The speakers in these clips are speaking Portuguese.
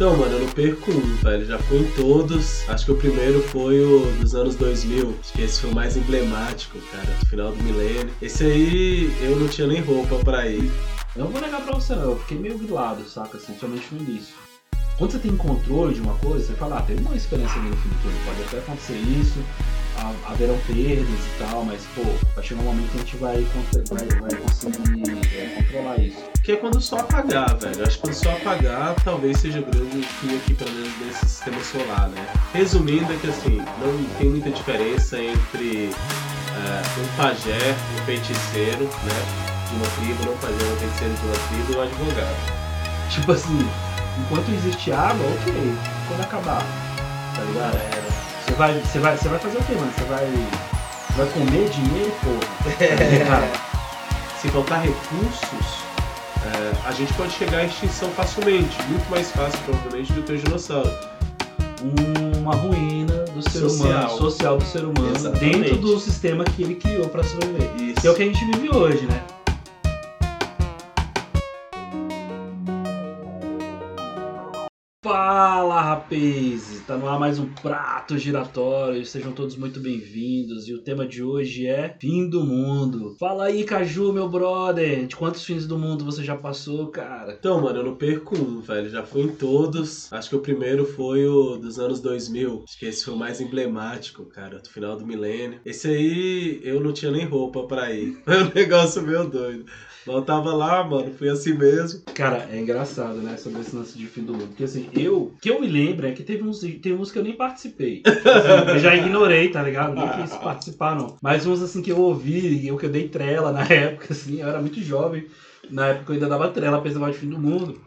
Então, mano, eu não perco um, velho. Já fui em todos. Acho que o primeiro foi o dos anos 2000. Acho que esse foi o mais emblemático, cara, do final do milênio. Esse aí eu não tinha nem roupa pra ir. Eu não vou negar pra você, não. Eu fiquei meio grilado, saca? Assim, somente no início. Quando você tem controle de uma coisa, você fala, ah, tem uma experiência ali no tudo. Pode até acontecer isso, haverão perdas e tal, mas, pô, vai chegar um momento que a gente vai, vai, vai conseguir é, controlar isso. Que é quando sol apagar, velho. Acho que quando sol apagar, talvez seja o grande fim aqui, pelo menos, desse sistema solar, né? Resumindo, é que, assim, não tem muita diferença entre uh, um pajé, um feiticeiro, né? De uma tribo, não pajé, um feiticeiro de uma tribo e um advogado. Tipo assim, enquanto existe água, ok. Quando acabar, tá ligado? Você vai, você vai, você vai fazer o quê, mano? Você vai, vai comer dinheiro, porra? É. Se faltar recursos, é, a gente pode chegar à extinção facilmente, muito mais fácil, provavelmente, do que os dinossauros. Uma ruína do ser social. humano, social do ser humano, Exatamente. dentro do sistema que ele criou para sobreviver. Isso. Que é o que a gente vive hoje, né? Fala rapazes, tá no ar mais um prato giratório, sejam todos muito bem-vindos e o tema de hoje é fim do mundo. Fala aí Caju, meu brother, de quantos fins do mundo você já passou, cara? Então, mano, eu não perco um, velho, já fui em todos, acho que o primeiro foi o dos anos 2000, acho que esse foi o mais emblemático, cara, do final do milênio. Esse aí eu não tinha nem roupa pra ir, foi um negócio meio doido. Eu tava lá, mano, fui assim mesmo. Cara, é engraçado, né, sobre esse lance de fim do mundo. Porque assim, eu, que eu me lembro é que teve uns, tem uns que eu nem participei. Assim, eu já ignorei, tá ligado? Nem quis participar, não. Mas uns assim que eu ouvi, eu que eu dei trela na época, assim, eu era muito jovem. Na época eu ainda dava trela pra esse de fim do mundo.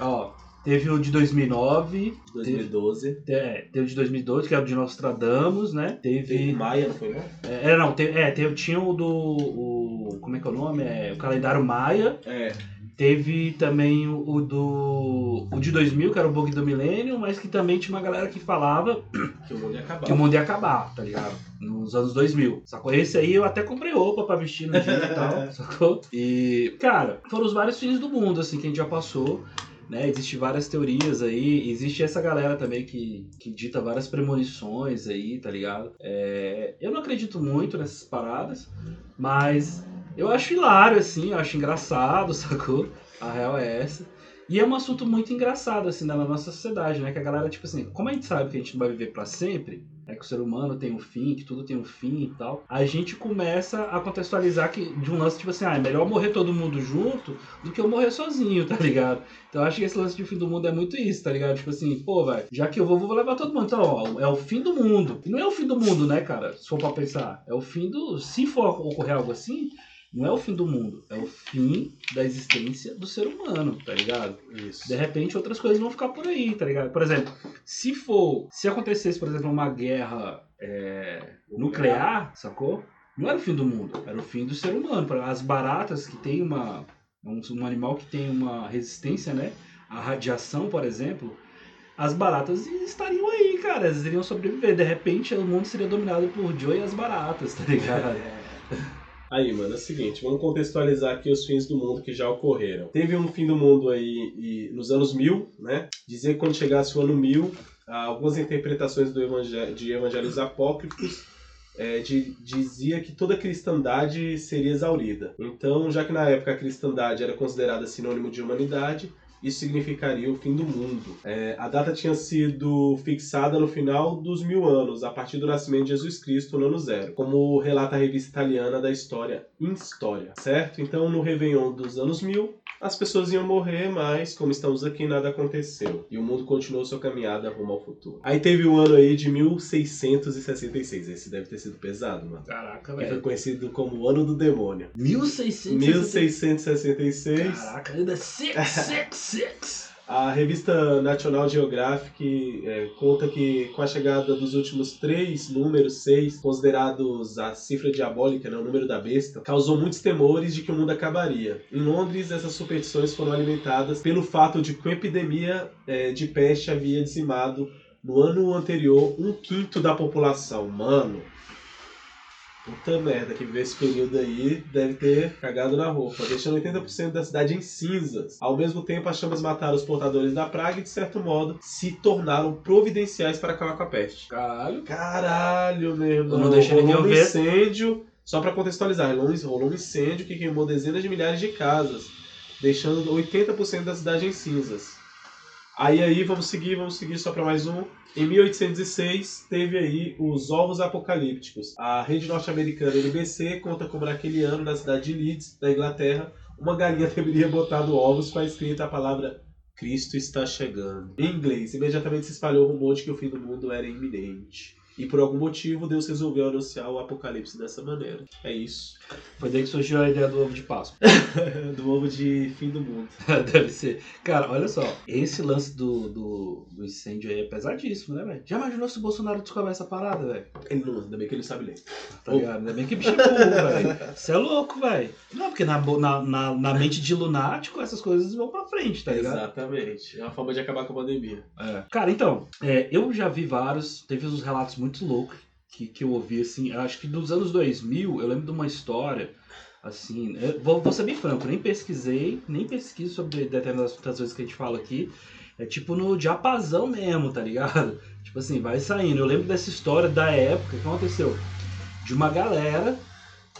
Ó, Teve o de 2009. 2012. Teve, é, teve o de 2012, que é o de Nostradamus, né? Teve. Teve Maia, não foi, né? É, não, teve, é, teve, tinha o do. O, como é que é o nome? É, o calendário Maia. É. Teve também o do. O de 2000, que era o bug do milênio, mas que também tinha uma galera que falava. Que o mundo ia acabar. Que o mundo ia acabar, tá ligado? Nos anos 2000. Sacou? Esse aí eu até comprei roupa pra vestir no dia e tal, sacou? E, cara, foram os vários fins do mundo, assim, que a gente já passou. Né, Existem várias teorias aí, existe essa galera também que, que dita várias premonições aí, tá ligado? É, eu não acredito muito nessas paradas, mas eu acho hilário, assim, eu acho engraçado, sacou? A real é essa. E é um assunto muito engraçado, assim, na nossa sociedade, né? Que a galera, tipo assim, como a gente sabe que a gente não vai viver para sempre, é que o ser humano tem um fim, que tudo tem um fim e tal, a gente começa a contextualizar que de um lance tipo assim, ah, é melhor morrer todo mundo junto do que eu morrer sozinho, tá ligado? Então acho que esse lance de fim do mundo é muito isso, tá ligado? Tipo assim, pô, velho, já que eu vou, vou levar todo mundo. Então, ó, é o fim do mundo. E não é o fim do mundo, né, cara? Se for pra pensar. É o fim do. Se for ocorrer algo assim, não é o fim do mundo, é o fim da existência do ser humano, tá ligado? Isso. De repente outras coisas vão ficar por aí, tá ligado? Por exemplo, se for, se acontecesse, por exemplo, uma guerra é, nuclear, sacou? Não era o fim do mundo, era o fim do ser humano. As baratas que tem uma, um, um animal que tem uma resistência, né? A radiação, por exemplo, as baratas estariam aí, cara. Elas iriam sobreviver. De repente, o mundo seria dominado por Joe e as baratas, tá ligado? Aí, mano, é o seguinte, vamos contextualizar aqui os fins do mundo que já ocorreram. Teve um fim do mundo aí e, nos anos mil, né? Dizia que quando chegasse o ano mil, algumas interpretações do evangel de evangelhos apócrifos é, de, dizia que toda a cristandade seria exaurida. Então, já que na época a cristandade era considerada sinônimo de humanidade, isso significaria o fim do mundo. É, a data tinha sido fixada no final dos mil anos, a partir do nascimento de Jesus Cristo no ano zero, como relata a revista italiana da história História, certo? Então, no Réveillon dos anos mil, as pessoas iam morrer, mas como estamos aqui, nada aconteceu. E o mundo continuou sua caminhada rumo ao futuro. Aí teve o ano aí de 1666. Esse deve ter sido pesado, mano. Caraca, velho. Foi conhecido como o ano do demônio. 1666? 1666. Caraca, ainda 666. A revista National Geographic é, conta que com a chegada dos últimos três números, seis, considerados a cifra diabólica, né, o número da besta, causou muitos temores de que o mundo acabaria. Em Londres, essas superstições foram alimentadas pelo fato de que uma epidemia é, de peste havia dizimado no ano anterior um quinto da população. Mano, Puta merda, que viveu esse período aí deve ter cagado na roupa, deixando 80% da cidade em cinzas. Ao mesmo tempo, as chamas mataram os portadores da praga e, de certo modo, se tornaram providenciais para acabar com a peste. Caralho. Caralho, meu irmão. Não deixei ninguém rolou um incêndio, só pra contextualizar, rolou um incêndio que queimou dezenas de milhares de casas, deixando 80% da cidade em cinzas. Aí aí, vamos seguir, vamos seguir só pra mais um. Em 1806, teve aí os ovos apocalípticos. A rede norte-americana NBC conta como naquele ano, na cidade de Leeds, na Inglaterra, uma galinha teria botado ovos com a escrita a palavra Cristo está chegando. Em inglês, imediatamente se espalhou o rumor de que o fim do mundo era iminente. E por algum motivo, Deus resolveu anunciar o apocalipse dessa maneira. É isso. Foi daí que surgiu a ideia do ovo de Páscoa. do ovo de fim do mundo. Deve ser. Cara, olha só. Esse lance do, do, do incêndio aí é pesadíssimo, né, velho? Já imaginou se o Bolsonaro descobre essa parada, velho? Ele não, ainda bem que ele sabe ler. Tá ligado? Ainda bem que bicho é burro, velho. Você é louco, velho. Não, porque na, na, na, na mente de lunático essas coisas vão pra frente, tá ligado? Exatamente. É uma forma de acabar com a pandemia. É. Cara, então, é, eu já vi vários, teve uns relatos muito loucos que, que eu ouvi, assim, acho que dos anos 2000, eu lembro de uma história, assim, vou, vou ser bem franco, nem pesquisei, nem pesquiso sobre determinadas coisas que a gente fala aqui, é tipo no diapasão mesmo, tá ligado? Tipo assim, vai saindo. Eu lembro dessa história da época, que aconteceu? De uma galera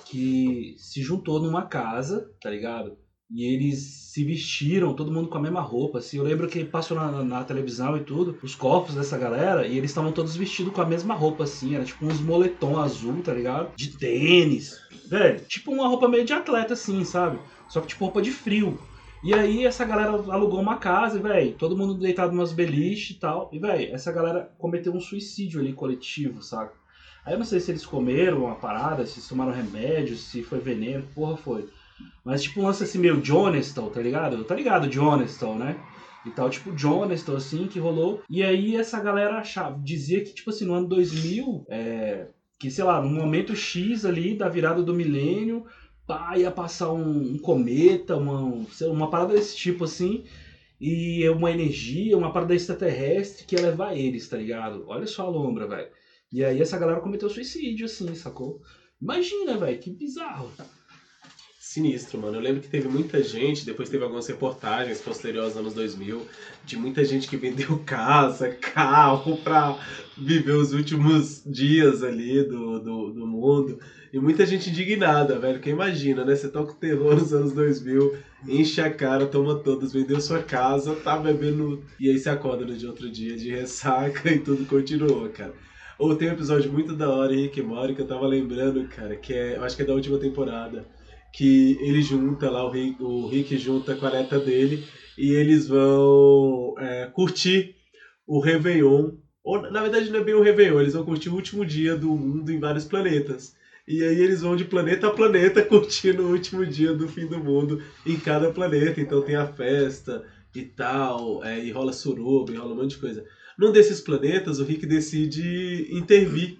que se juntou numa casa, tá ligado? E eles se vestiram, todo mundo com a mesma roupa, assim. Eu lembro que passou na, na- televisão e tudo, os corpos dessa galera, e eles estavam todos vestidos com a mesma roupa, assim. Era tipo uns moletom azul, tá ligado? De tênis. Velho, tipo uma roupa meio de atleta, assim, sabe? Só que tipo roupa de frio. E aí essa galera alugou uma casa, velho, todo mundo deitado umas beliches e tal. E, velho, essa galera cometeu um suicídio ali coletivo, saca? Aí eu não sei se eles comeram uma parada, se tomaram remédio, se foi veneno, porra foi. Mas tipo um lance assim meio Jonestal, tá ligado? Tá ligado, Jonestal, né? E tal, tipo Jonestal, assim, que rolou. E aí essa galera achava, dizia que, tipo assim, no ano 2000, é, que sei lá, no momento X ali da virada do milênio, pá, ia passar um, um cometa, uma, lá, uma parada desse tipo assim, e uma energia, uma parada extraterrestre que ia levar eles, tá ligado? Olha só a lombra, velho. E aí essa galera cometeu suicídio, assim, sacou? Imagina, velho, que bizarro. Sinistro, mano. Eu lembro que teve muita gente, depois teve algumas reportagens posteriores aos anos 2000, de muita gente que vendeu casa, carro pra viver os últimos dias ali do, do, do mundo. E muita gente indignada, velho. Que imagina, né? Você tá com terror nos anos 2000, enche a cara, toma todas, vendeu sua casa, tá bebendo. E aí você acorda no dia outro dia de ressaca e tudo continuou, cara. Ou tem um episódio muito da hora em Rick e Morty que eu tava lembrando, cara, que é. Eu acho que é da última temporada que ele junta lá, o Rick, o Rick junta com a neta dele e eles vão é, curtir o Réveillon. Ou, na verdade, não é bem o Réveillon, eles vão curtir o último dia do mundo em vários planetas. E aí eles vão de planeta a planeta curtindo o último dia do fim do mundo em cada planeta. Então tem a festa e tal, é, e rola suruba, e rola um monte de coisa. Num desses planetas, o Rick decide intervir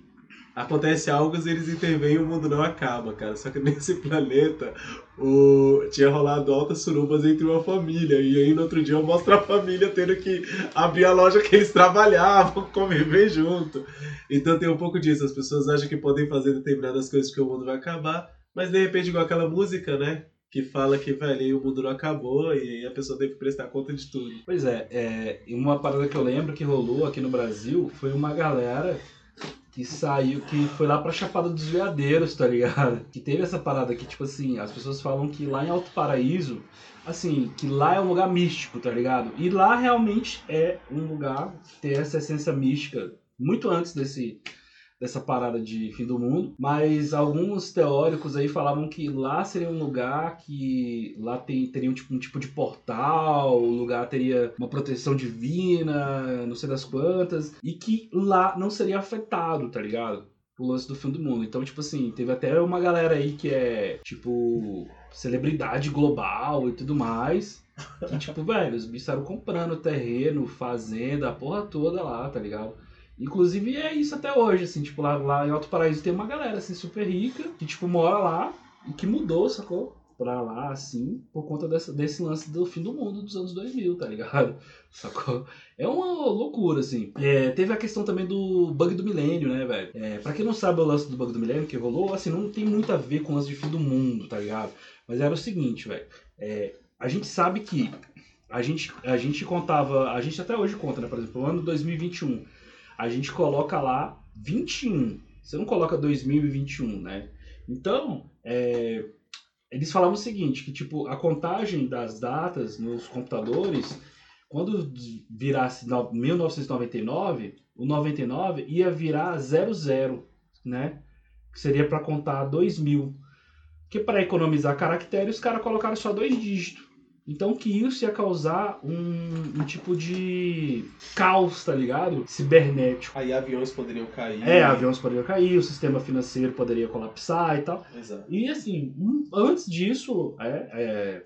acontece algo eles intervêm e o mundo não acaba, cara. Só que nesse planeta o... tinha rolado altas surubas entre uma família. E aí no outro dia mostra a família tendo que abrir a loja que eles trabalhavam, conviver junto. Então tem um pouco disso. As pessoas acham que podem fazer determinadas coisas que o mundo vai acabar, mas de repente, igual aquela música, né? Que fala que, velho, o mundo não acabou e a pessoa teve que prestar conta de tudo. Pois é, é, uma parada que eu lembro que rolou aqui no Brasil foi uma galera que saiu, que foi lá pra Chapada dos Veadeiros, tá ligado? Que teve essa parada que, tipo assim, as pessoas falam que lá em Alto Paraíso, assim, que lá é um lugar místico, tá ligado? E lá realmente é um lugar que tem essa essência mística muito antes desse dessa parada de fim do mundo, mas alguns teóricos aí falavam que lá seria um lugar que lá tem, teria um tipo, um tipo de portal, o lugar teria uma proteção divina, não sei das quantas, e que lá não seria afetado, tá ligado? O lance do fim do mundo. Então, tipo assim, teve até uma galera aí que é, tipo, celebridade global e tudo mais. Que, tipo, velho, os bichos comprando terreno, fazenda, a porra toda lá, tá ligado? Inclusive é isso até hoje, assim, tipo, lá, lá em Alto Paraíso tem uma galera, assim, super rica, que, tipo, mora lá e que mudou, sacou? pra lá, assim, por conta dessa, desse lance do fim do mundo dos anos 2000, tá ligado? Sacou? É uma loucura, assim. É, teve a questão também do bug do milênio, né, velho? É, pra quem não sabe o lance do bug do milênio que rolou, assim, não tem muito a ver com o lance de fim do mundo, tá ligado? Mas era o seguinte, velho. É, a gente sabe que a gente, a gente contava, a gente até hoje conta, né? Por exemplo, o ano 2021, a gente coloca lá 21. Você não coloca 2021, né? Então, é, eles falavam o seguinte, que tipo, a contagem das datas nos computadores, quando virasse 1999, o 99 ia virar 00, né? Que seria para contar 2000. Que para economizar caracteres, os caras colocaram só dois dígitos. Então que isso ia causar um, um, tipo de caos, tá ligado? Cibernético. Aí aviões poderiam cair. É, aviões poderiam cair, o sistema financeiro poderia colapsar e tal. Exato. E assim, antes disso, é, é,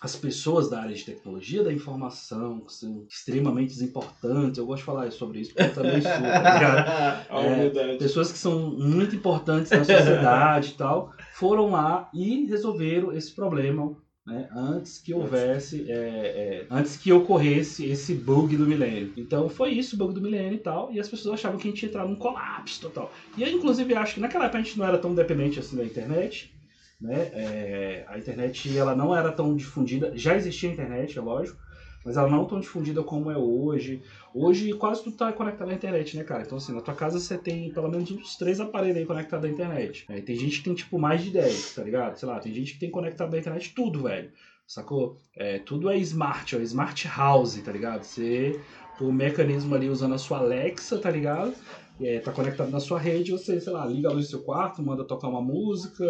as pessoas da área de tecnologia da informação, que são extremamente importantes, eu gosto de falar sobre isso porque eu também sou, tá ligado? é, pessoas que são muito importantes na sociedade e tal, foram lá e resolveram esse problema né, antes que houvesse, é, é, antes que ocorresse esse bug do milênio. Então foi isso, o bug do milênio e tal, e as pessoas achavam que a gente ia entrar num colapso total. E eu, inclusive, acho que naquela época a gente não era tão dependente assim da internet, né? É, a internet ela não era tão difundida, já existia internet, é lógico, mas ela não tão difundida como é hoje. Hoje quase tudo está conectado à internet, né, cara? Então, assim, na tua casa você tem pelo menos uns três aparelhos aí conectados à internet. É, tem gente que tem, tipo, mais de 10, tá ligado? Sei lá, tem gente que tem conectado à internet tudo, velho. Sacou? É, tudo é smart, ó, smart house, tá ligado? Você, o mecanismo ali usando a sua Alexa, tá ligado? É, tá conectado na sua rede, você, sei lá, liga a luz do seu quarto, manda tocar uma música,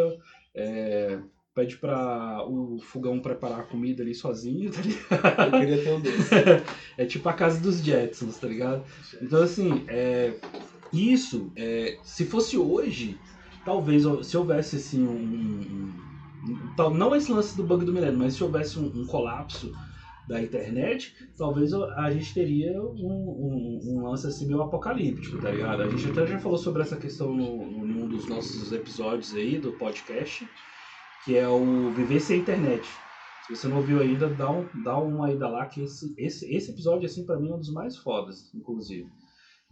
é, pede para o fogão preparar a comida ali sozinho, tá ligado? Eu queria ter um é tipo a casa dos Jetsons, tá ligado? Então, assim, é, isso, é, se fosse hoje, talvez, se houvesse, assim, um, um, um, não esse lance do bug do milênio, mas se houvesse um, um colapso da internet, talvez a gente teria um, um, um, lance assim meio apocalíptico, tá ligado? A gente até já falou sobre essa questão no, num dos nossos episódios aí do podcast, que é o Viver Sem Internet. Se você não ouviu ainda, dá, um, dá uma ida lá, que esse, esse, esse episódio, assim, para mim é um dos mais fodas, inclusive.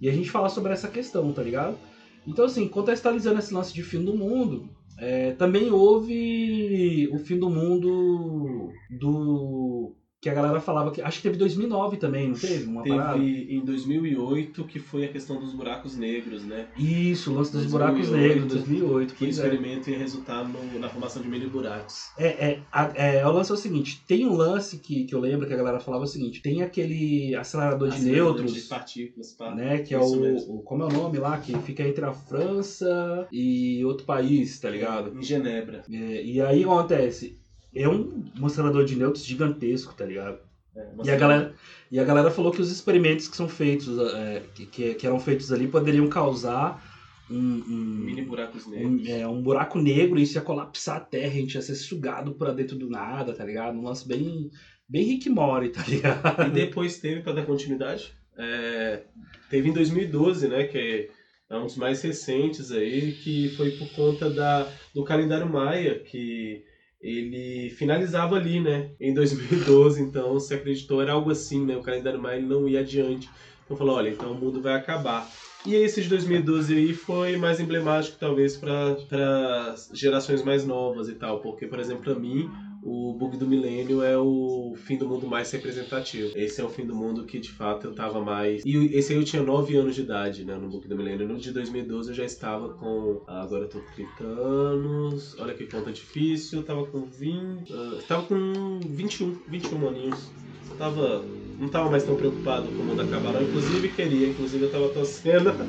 E a gente fala sobre essa questão, tá ligado? Então, assim, contextualizando esse lance de fim do mundo, é, também houve o fim do mundo do que a galera falava que. Acho que teve 2009 também, não teve? Uma teve parada? em 2008, que foi a questão dos buracos negros, né? Isso, o lance dos 2008, buracos negros, 2008. Que o é. experimento é. ia resultar no, na formação de mini buracos. É, é, a, é, o lance é o seguinte: tem um lance que, que eu lembro que a galera falava o seguinte: tem aquele acelerador, de nêutrons. De partículas, pá. Né, que é o, o, Como é o nome lá? Que fica entre a França e outro país, tá ligado? Em Genebra. É, e aí acontece é um mostrador de nêutrons gigantesco, tá ligado? É, e, a galera, e a galera falou que os experimentos que são feitos, é, que, que, eram feitos ali, poderiam causar um, um mini buracos negros. Um, é, um buraco negro e isso ia colapsar a Terra, a gente ia ser sugado pra dentro do nada, tá ligado? Um lance bem, bem Rick Mori, tá ligado? E depois teve, pra dar continuidade, é, teve em 2012, né, que é um dos mais recentes aí, que foi por conta da, do calendário Maia, que ele finalizava ali, né, em 2012, então se acreditou era algo assim, né, o calendário Maia não ia adiante. Então falou, olha, então o mundo vai acabar. E esse de 2012 aí foi mais emblemático, talvez, para gerações mais novas e tal, porque, por exemplo, para mim, o bug do milênio é o fim do mundo mais representativo. Esse é o fim do mundo que de fato eu tava mais. E esse aí eu tinha 9 anos de idade, né? No bug do milênio. No de 2012 eu já estava com. Ah, agora eu tô com 30 anos. Olha que conta difícil. Eu tava com 20. Uh, tava com 21, 21 aninhos. Eu tava. Não tava mais tão preocupado com o mundo acabar, não. Inclusive queria, inclusive eu tava torcendo.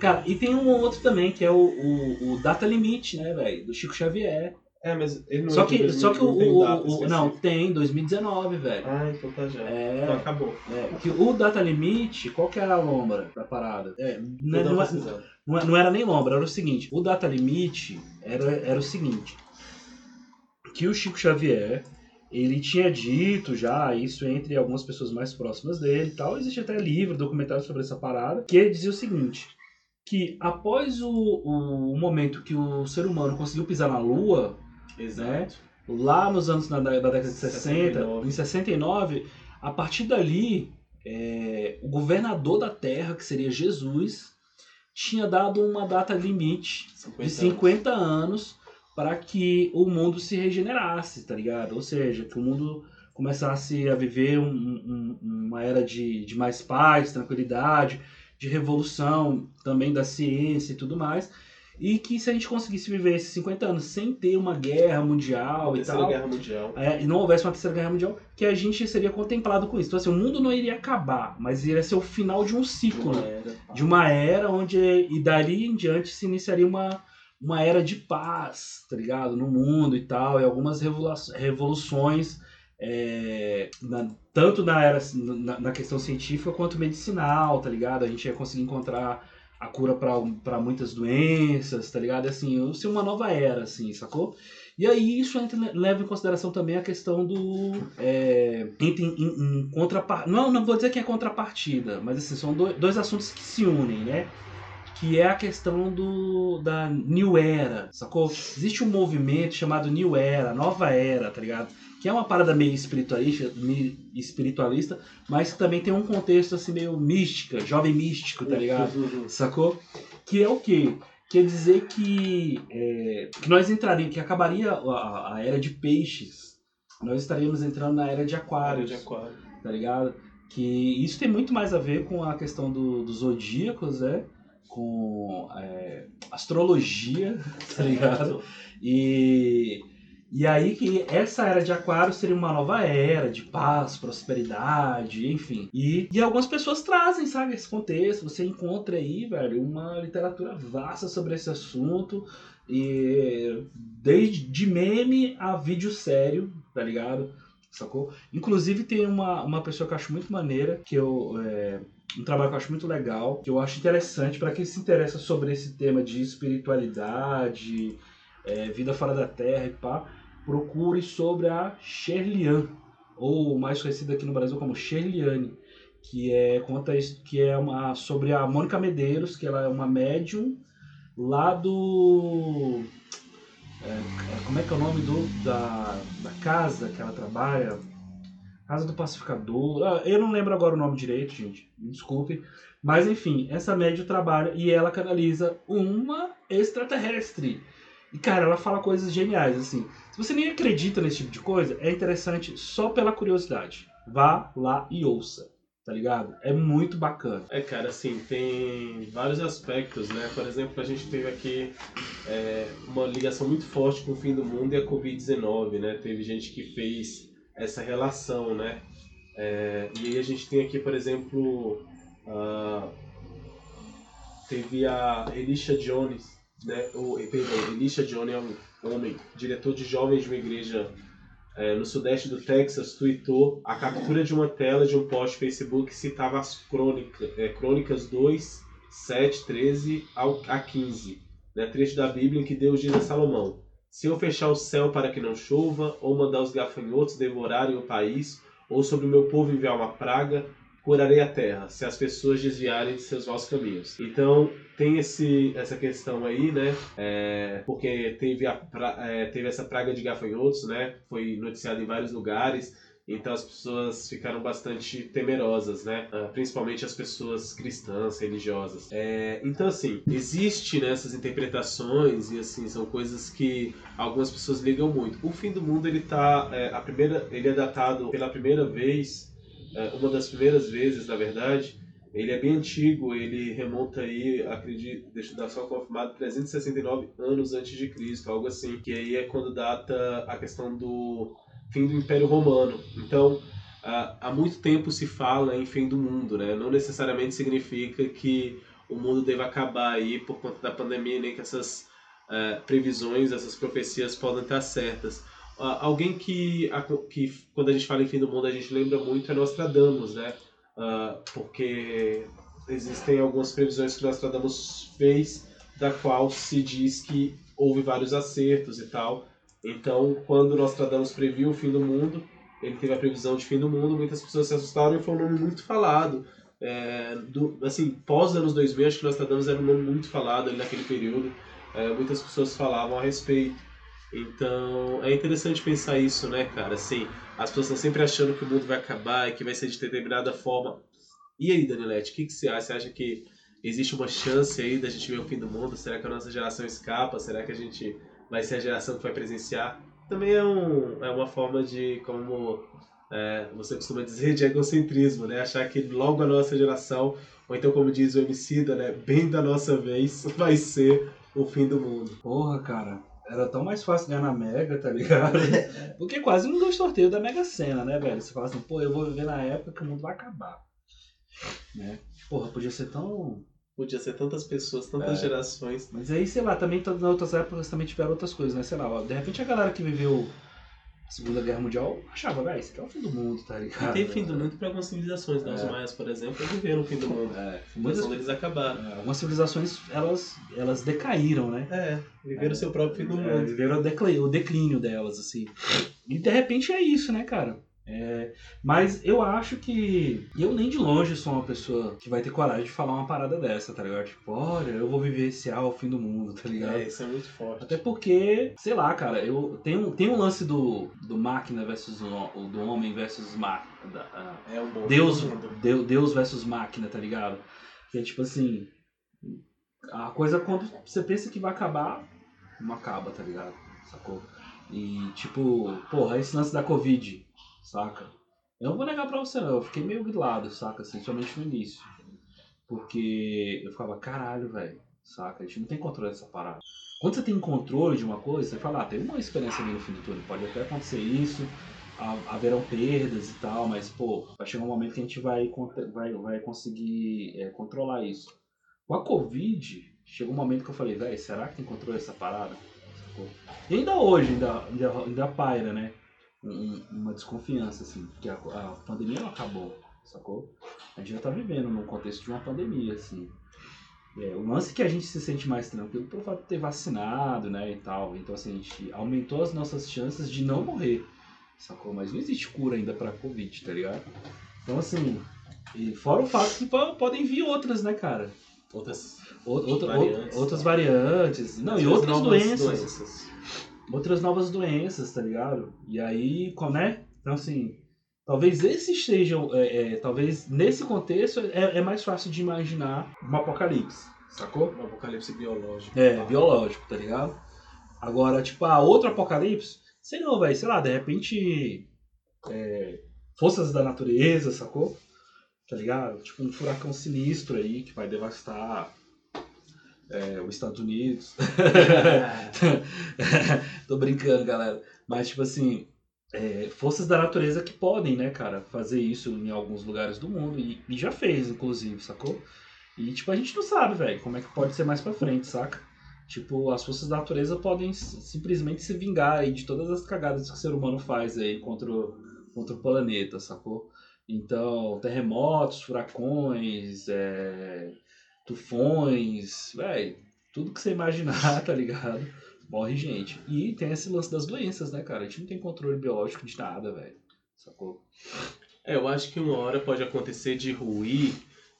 Cara, e tem um outro também, que é o, o, o Data Limite, né, velho? Do Chico Xavier. É, mas ele não Só que, só que o. o, o não, tem, 2019, velho. Ah, então tá já. É, então acabou. É, que o Data Limite, qual que era a lombra da parada? É, não, é, não, é, não, não, era nem lombra, era o seguinte: o Data Limite era, era o seguinte. Que o Chico Xavier, ele tinha dito já isso entre algumas pessoas mais próximas dele e tal. Existe até livro, documentário sobre essa parada, que ele dizia o seguinte: que após o, o, o momento que o ser humano conseguiu pisar na Lua, Exato. lá nos anos da, da década de 60, 69. em 69, a partir dali, é, o governador da Terra, que seria Jesus, tinha dado uma data limite 50 de 50 anos para que o mundo se regenerasse, tá ligado? Ou seja, que o mundo começasse a viver um- um- uma era de, de mais paz, tranquilidade, de revolução também da ciência e tudo mais. E que se a gente conseguisse viver esses 50 anos sem ter uma guerra mundial e Terceira tal, Guerra Mundial. é, e não houvesse uma terceira guerra mundial, que a gente seria contemplado com isso. Então, assim, o mundo não iria acabar, mas iria ser o final de um ciclo, Uma né? era, de uma era onde e dali em diante se iniciaria uma, uma era de paz, tá ligado? No mundo e tal, e algumas revolu- revoluções, é, na- tanto na era na, na questão científica quanto medicinal, tá ligado? A gente ia conseguir encontrar a cura para muitas doenças, tá ligado? Assim, ser uma nova era, assim, sacou? E aí isso entra, leva em consideração também a questão do. É, entra em, em, em contrapar- Não, não vou dizer que é contrapartida, mas assim, são do- dois assuntos que se unem, né? Que é a questão do da New Era, sacou? Existe um movimento chamado New Era, Nova Era, tá ligado? Que é uma parada meio espiritualista, meio espiritualista, mas que também tem um contexto assim meio mística, jovem místico, tá ligado? Sacou? Que é o quê? Quer dizer que, é, que nós entraríamos, que acabaria a, a era de peixes. Nós estaríamos entrando na era de aquários, de aquário. tá ligado? Que isso tem muito mais a ver com a questão do, dos zodíacos, né? Com é, astrologia, tá ligado? E, e aí que essa era de aquário seria uma nova era de paz, prosperidade, enfim. E, e algumas pessoas trazem, sabe, esse contexto. Você encontra aí, velho, uma literatura vasta sobre esse assunto. E desde de meme a vídeo sério, tá ligado? Sacou? Inclusive tem uma, uma pessoa que eu acho muito maneira, que eu. é, um trabalho que eu acho muito legal, que eu acho interessante para quem se interessa sobre esse tema de espiritualidade, é, vida fora da Terra e pá, procure sobre a Sherlian, ou mais conhecida aqui no Brasil como Sherliane, que é conta isso- que é uma sobre a Mônica Medeiros, que ela é uma médium lá do é, é, como é que é o nome do da, da casa que ela trabalha? Casa do Pacificador. Ah, eu não lembro agora o nome direito, gente. Desculpe. Mas enfim, essa médium trabalha e ela canaliza uma extraterrestre. E cara, ela fala coisas geniais, assim. Se você nem acredita nesse tipo de coisa, é interessante só pela curiosidade. Vá lá e ouça, tá ligado? É muito bacana. É, cara, assim, tem vários aspectos, né? Por exemplo, a gente teve aqui é, uma ligação muito forte com o fim do mundo e a Covid-19, né? Teve gente que fez essa relação, né? É, e aí a gente tem aqui, por exemplo, teve a Elisha Jones, né? O, perdão, Elisha Jones é um homem, diretor de jovens de uma igreja é, no sudeste do Texas, tweetou a captura de uma tela de um post Facebook que citava as crônicas, é, crônicas 2, 7, 13 ao, a 15, né, trecho da Bíblia em que Deus diz a Salomão: Se eu fechar o céu para que não chova, ou mandar os gafanhotos devorarem o país, ou sobre o meu povo enviar uma praga, curarei a terra, se as pessoas desviarem de seus maus caminhos. Então, tem esse, essa questão aí, né? É, porque teve, a, pra- é, teve essa praga de gafanhotos, né? Foi noticiado em vários lugares. Então as pessoas ficaram bastante temerosas, né? Ah, Principalmente as pessoas cristãs, religiosas. É, então assim, existe nessas interpretações e assim são coisas que algumas pessoas ligam muito. O fim do mundo ele tá é, a primeira, ele é datado pela primeira vez, é, uma das primeiras vezes, na verdade. Ele é bem antigo, ele remonta aí, acredito, deixa eu dar só confirmado, 369 anos antes de Cristo, algo assim, que aí é quando data a questão do fim do Império Romano. Então, há muito tempo se fala em fim do mundo, né? Não necessariamente significa que o mundo deva acabar aí por conta da pandemia, nem que essas eh, previsões, essas profecias podem estar certas. Ah, alguém que, a- que, quando a gente fala em fim do mundo, a gente lembra muito é Nostradamus, né? Ah, porque existem algumas previsões que Nostradamus fez, da qual se diz que houve vários acertos e tal. Então, quando Nostradamus previu o fim do mundo, ele teve a previsão de fim do mundo, muitas pessoas se assustaram e foi um nome muito falado é, do, assim, pós anos 2000, acho que Nostradamus era um nome muito falado ali naquele período. É, muitas pessoas falavam a respeito. Então, é interessante pensar isso, né, cara? Assim, as pessoas estão sempre achando que o mundo vai acabar e que vai ser de determinada forma. E aí, Danilete, o que, que você acha? Você acha que existe uma chance aí da gente ver o fim do mundo? Será que a nossa geração escapa? Será que a gente vai ser a geração que vai presenciar? Também é, um, é uma forma de, como é, você costuma dizer, de egocentrismo, né? Achar que logo a nossa geração, ou então como diz o Emicida, né? Bem da nossa vez, vai ser o fim do mundo. Porra, cara. Era tão mais fácil ganhar na Mega, tá ligado? Porque quase não deu sorteio da Mega Sena, né, velho? Você fala assim, pô, eu vou viver na época que o mundo vai acabar. Né? Porra, podia ser tão. Podia ser tantas pessoas, tantas é. gerações. Mas aí, sei lá, também nas outras épocas também tiveram outras coisas, né? Sei lá, de repente a galera que viveu Segunda Guerra Mundial, achava, velho, isso aqui é o fim do mundo, tá ligado? E tem fim do mundo para algumas civilizações, né? Os é. maias, por exemplo, viveram o fim do mundo. É. Muitas deles acabaram. É, algumas civilizações, elas, elas decaíram, né? É, viveram o seu próprio fim do é, mundo. Viveram o declínio, o declínio delas, assim. E de repente é isso, né, cara? É, mas eu acho que eu nem de longe sou uma pessoa que vai ter coragem de falar uma parada dessa, tá ligado? Tipo, olha, eu vou viver esse ao fim do mundo, tá ligado? É, isso é muito forte. Até porque, sei lá, cara, eu tenho, tem um lance do, do máquina versus o, do homem versus máquina. É o bom. Deus, Deus, Deus versus máquina, tá ligado? Que é tipo assim. A coisa quando você pensa que vai acabar, não acaba, tá ligado? Sacou? E tipo, porra, esse lance da Covid saca? Eu não vou negar pra você, não. Eu fiquei meio grilado, saca? Assim, somente no início. Porque eu ficava, caralho, velho, saca? A gente não tem controle dessa parada. Quando você tem controle de uma coisa, você fala, ah, tem uma experiência ali no fim do túnel, pode até acontecer isso, haverão perdas e tal, mas, pô, vai chegar um momento que a gente vai, vai, vai conseguir é, controlar isso. Com a Covid, chegou um momento que eu falei, velho, será que tem controle dessa parada? E ainda hoje, ainda, ainda, ainda paira, né? Um, uma desconfiança, assim, porque a, a, pandemia não acabou, sacou? A gente já tá vivendo num contexto de uma pandemia, assim. É, o lance é que a gente se sente mais tranquilo pelo fato de ter vacinado, né, e tal. Então, assim, a gente aumentou as nossas chances de não morrer, sacou? Mas não existe cura ainda pra Covid, tá ligado? Então, assim, e fora o fato que podem vir outras, né, cara? Outras, outra, variantes, outras variantes. Não, e outras doenças. doenças outras novas doenças, tá ligado? E aí, né? Então, assim, talvez esse esteja, é, é, talvez nesse contexto é, é, mais fácil de imaginar um apocalipse, sacou? Um apocalipse biológico. É, biológico, tá ligado? Agora, tipo, a outro apocalipse, sei não, velho, sei lá, de repente, é, forças da natureza, sacou? Tá ligado? Tipo, um furacão sinistro aí que vai devastar é, os Estados Unidos. Tô brincando, galera. Mas, tipo assim, é, forças da natureza que podem, né, cara, fazer isso em alguns lugares do mundo. E, e já fez, inclusive, sacou? E, tipo, a gente não sabe, velho, como é que pode ser mais pra frente, saca? Tipo, as forças da natureza podem simplesmente se vingar aí de todas as cagadas que o ser humano faz aí contra o, contra o planeta, sacou? Então, terremotos, furacões, é, tufões, velho, tudo que você imaginar, tá ligado? Morre gente. E tem esse lance das doenças, né, cara? A gente não tem controle biológico de nada, velho. Sacou? É, eu acho que uma hora pode acontecer de ruir.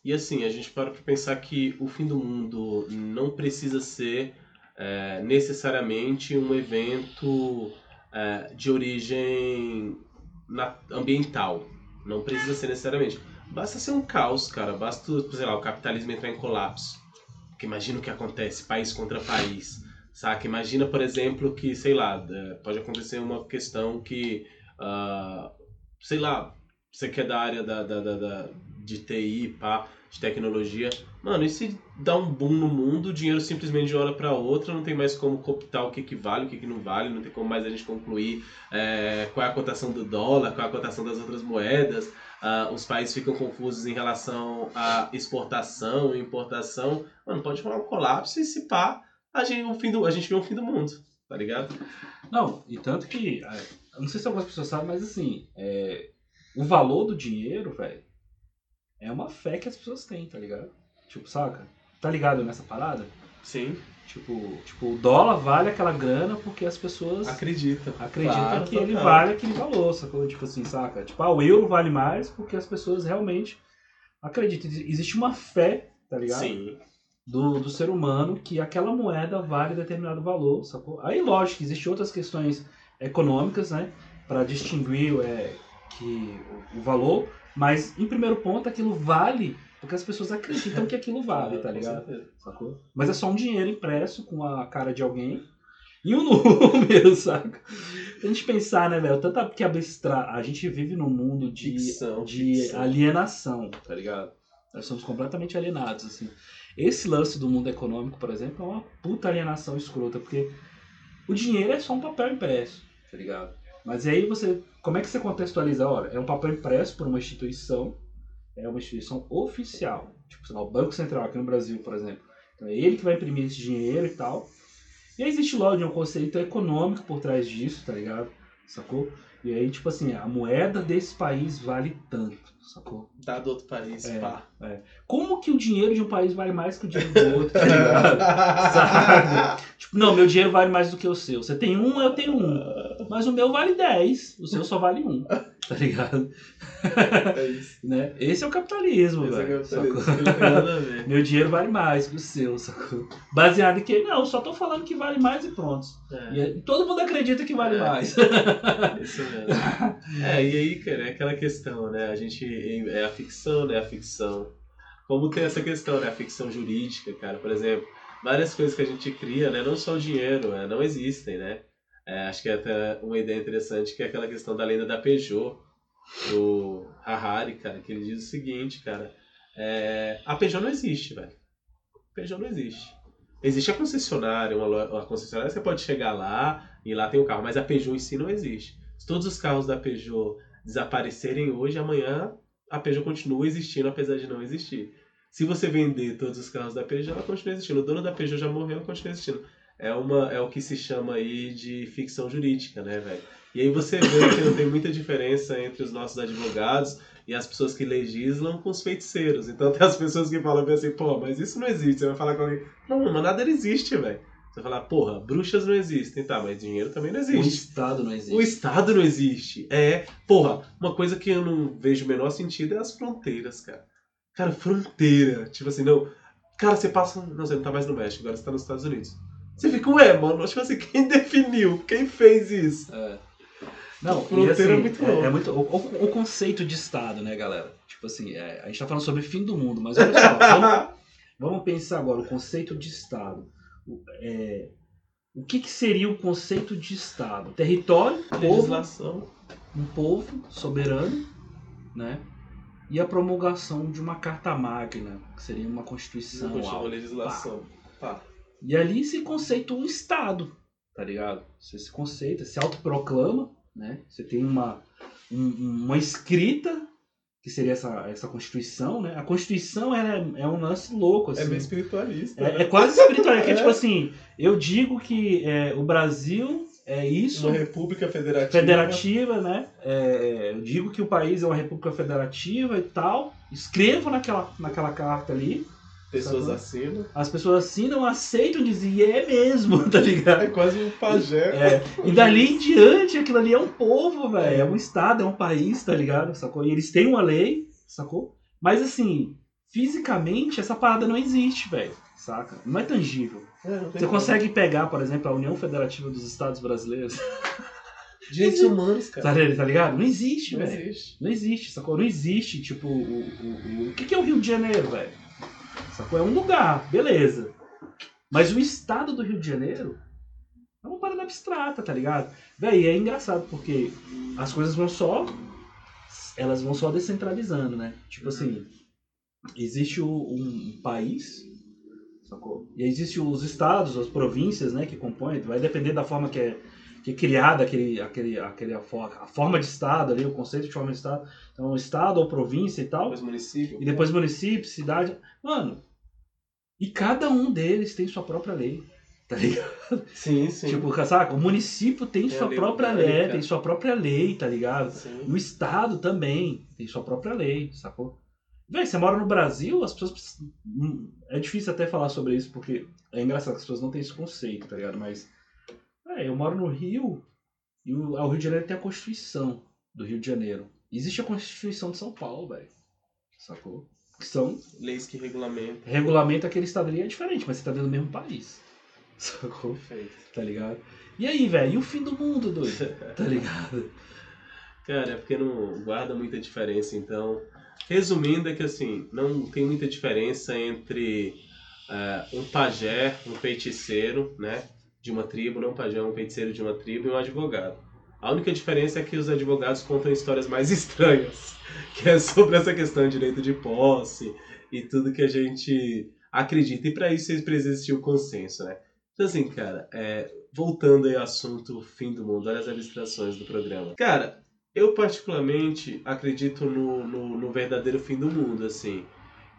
E assim, a gente para pra pensar que o fim do mundo não precisa ser é, necessariamente um evento é, de origem ambiental. Não precisa ser necessariamente. Basta ser um caos, cara. Basta, sei lá, o capitalismo entrar em colapso. Porque imagina o que acontece, país contra país. Saca? Imagina, por exemplo, que, sei lá, pode acontecer uma questão que, uh, sei lá, você que é da área da, da, da, da, de TI, pá, de tecnologia. Mano, e se dá um boom no mundo, o dinheiro simplesmente de hora para outra, não tem mais como cooptar o que, que vale, o que, que não vale, não tem como mais a gente concluir é, qual é a cotação do dólar, qual é a cotação das outras moedas uh, os países ficam confusos em relação à exportação e importação, mano, pode rolar um colapso e se pá, a gente, o fim do, a gente vê o fim do mundo, tá ligado? Não, e tanto que, é, não sei se algumas pessoas sabem, mas assim, é, o valor do dinheiro, velho, é uma fé que as pessoas têm, tá ligado? Tipo, saca? Tá ligado nessa parada? Sim. Tipo, tipo, o dólar vale aquela grana porque as pessoas acreditam. Acreditam claro, que ele vale aquele valor, sacou? Tipo assim, saca? Tipo, ah, o euro vale mais porque as pessoas realmente acredita, existe uma fé, tá ligado? Sim. do, do ser humano que aquela moeda vale determinado valor, sacou? Aí, lógico, existem outras questões econômicas, né, para distinguir é, que, o, o valor, mas em primeiro ponto aquilo vale porque as pessoas acreditam que aquilo vale, tá Com ligado? Sacou? Mas é só um dinheiro impresso com a cara de alguém e um número, saca? A gente pensar, né, velho? Tanta que abstra... a gente vive num mundo de, Ficção, de ficção. alienação, tá ligado? Nós somos completamente alienados, assim. Esse lance do mundo econômico, por exemplo, é uma puta alienação escrota, porque o dinheiro é só um papel impresso, tá ligado? Mas aí você, como é que você contextualiza? Olha, é um papel impresso por uma instituição, é uma instituição oficial, tipo, sei lá, o Banco Central aqui no Brasil, por exemplo. Então é ele que vai imprimir esse dinheiro e tal. E aí existe logo um conceito econômico por trás disso, tá ligado? Sacou? E aí, tipo assim, a moeda desse país vale tanto, sacou? Tá do outro país, É. pá. Como que o dinheiro de um país vale mais que o dinheiro do outro, tá ligado? Sabe? Tipo, não, meu dinheiro vale mais do que o seu. Você tem um, eu tenho um. Mas o meu vale 10, o seu só vale um, tá ligado? É isso. Né? Esse é o capitalismo, Esse é velho. nada a ver. Meu dinheiro vale mais que o seu, sacou? Baseado em que? Não, só tô falando que vale mais e pronto. É. E todo mundo acredita que vale É. mais. Isso mesmo. É, e aí, cara, é aquela questão, né? A gente. É a ficção, né? A ficção. Como tem essa questão, né? A ficção jurídica, cara, por exemplo. Várias coisas que a gente cria, né? Não só o dinheiro, é, não existem, né? É, acho que é até uma ideia interessante que é aquela questão da lenda da Peugeot, do Harari, cara, que ele diz o seguinte, cara. É, a Peugeot não existe, velho. A Peugeot não existe. Existe a concessionária, uma, uma concessionária você pode chegar lá e lá tem o carro, mas a Peugeot em si não existe. Se todos os carros da Peugeot desaparecerem hoje, amanhã a Peugeot continua existindo, apesar de não existir. Se você vender todos os carros da Peugeot, ela continua existindo. O dono da Peugeot já morreu, ela continua existindo. É, uma, é o que se chama aí de ficção jurídica, né, velho? E aí você vê que não tem muita diferença entre os nossos advogados e as pessoas que legislam com os feiticeiros. Então tem as pessoas que falam assim, pô, mas isso não existe. Você vai falar com alguém, não, mas nada existe, velho. Você vai falar, porra, bruxas não existem, tá, mas dinheiro também não O existe. Estado não existe. O Estado não existe. É, porra, uma coisa que eu não vejo o menor sentido é as fronteiras, cara. Cara, fronteira. Tipo assim, não. Cara, você passa. Não, você não tá mais no México, agora você tá nos Estados Unidos. Você fica, ué, mano, tipo assim, quem definiu? Quem fez isso? É. Não, Fronteira e assim, é muito é, louco. é muito o, o- o conceito de Estado, né, galera? Tipo assim, é, a gente tá falando sobre fim do mundo, mas olha só, vamos, vamos pensar agora o conceito de Estado. O, é, o que, que seria o conceito de Estado? Território, povo, Legislação. um povo soberano, né? E a promulgação de uma carta magna, que seria uma constituição. Algo. legislação. Pá. E ali se conceita um Estado, tá ligado? Você se conceita, se autoproclama, né? Você tem uma, um- uma escrita, que seria essa, essa Constituição, né? A Constituição é, é um lance louco, assim. É bem espiritualista. É, né? é quase espiritual, é que É. tipo assim, eu digo que é, o Brasil é isso, Uma república federativa. federativa, né? É, eu digo que o país é uma república federativa e tal, escrevo naquela, naquela carta ali, Pessoas Sacou? acima. as pessoas assim não aceitam dizer, e é mesmo, tá ligado? É quase um pajé. É, e dali em diante, aquilo ali é um povo, velho. É um estado, é um país, tá ligado? Sacou? E eles têm uma lei, sacou? Mas assim, fisicamente, essa parada não existe, velho. Saca? Não é tangível. É, não Você como. consegue pegar, por exemplo, a União Federativa dos Estados Brasileiros, Direitos humanos, cara. tá, tá ligado? Não existe, Não velho. existe. Não existe, sacou? Não existe, tipo, o, o, o, o que, que é o Rio de Janeiro, velho? Sacou? É um lugar, beleza. Mas o estado do Rio de Janeiro é uma parada abstrata, tá ligado? Véi, é engraçado porque as coisas vão só. Elas vão só descentralizando, né? Tipo assim, existe o- um país, sacou? E existe os estados, as províncias, né, que compõem, vai depender da forma que é, que é criada aquele, aquele, aquele, a, for- a forma de estado ali, o conceito de forma de estado. Então, estado ou província e tal. Depois município. E depois município, cidade. Mano, e cada um deles tem sua própria lei. Tá ligado? Sim, sim. Tipo, saca? O município tem Tem sua lei própria lei, tem sua própria lei, tá ligado? Sim. O estado também tem sua própria lei, sacou? Véi, você mora no Brasil, as pessoas. hum, É difícil até falar sobre isso, porque é engraçado que as pessoas não têm esse conceito, tá ligado? Mas. Véi, eu moro no Rio e o, o Rio de Janeiro tem a Constituição do Rio de Janeiro. Existe a Constituição de São Paulo, velho. Sacou? que são Leis que regulamentam. regulamento aquele estado ali é diferente, mas você tá dentro do mesmo país. Sacou? Perfeito. Tá ligado? E aí, velho? E o fim do mundo, doido? Tá ligado? Cara, é porque não guarda muita diferença, então. Resumindo, é que assim, não tem muita diferença entre eh, um pajé, um feiticeiro, né? De uma tribo, não um pajé, um feiticeiro de uma tribo e um advogado. A única diferença é que os advogados contam histórias mais estranhas, que é sobre essa questão de direito de posse e tudo que a gente acredita. E para isso sempre existiu o consenso, né? Então assim, cara, é, voltando aí ao assunto fim do mundo, olha as abstrações do programa. Cara, eu particularmente acredito no, no, no verdadeiro fim do mundo, assim.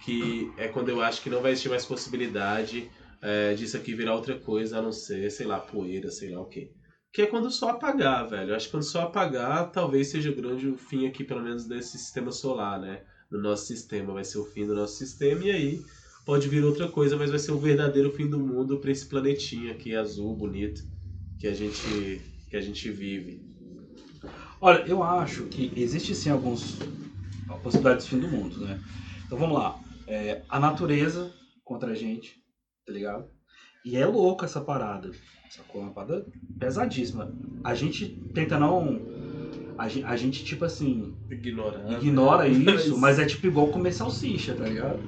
Que é quando eu acho que não vai existir mais possibilidade é, disso aqui virar outra coisa, a não ser, sei lá, poeira, sei lá o quê. Que é quando sol apagar, velho. Eu acho que quando sol apagar, talvez seja o grande fim aqui, pelo menos, desse sistema solar, né? Do nosso sistema. Vai ser o fim do nosso sistema e aí pode vir outra coisa, mas vai ser o verdadeiro fim do mundo pra esse planetinha aqui azul, bonito, que a gente, que a gente vive. Olha, eu acho que existe sim algumas possibilidades de fim do mundo, né? Então vamos lá. É, a natureza contra a gente, tá ligado? E é louco essa parada. Sacou? Uma parada pesadíssima. A gente tenta não. A gente, a gente tipo assim, Ignorando. ignora isso, Mas- mas é tipo igual comer salsicha, tá ligado?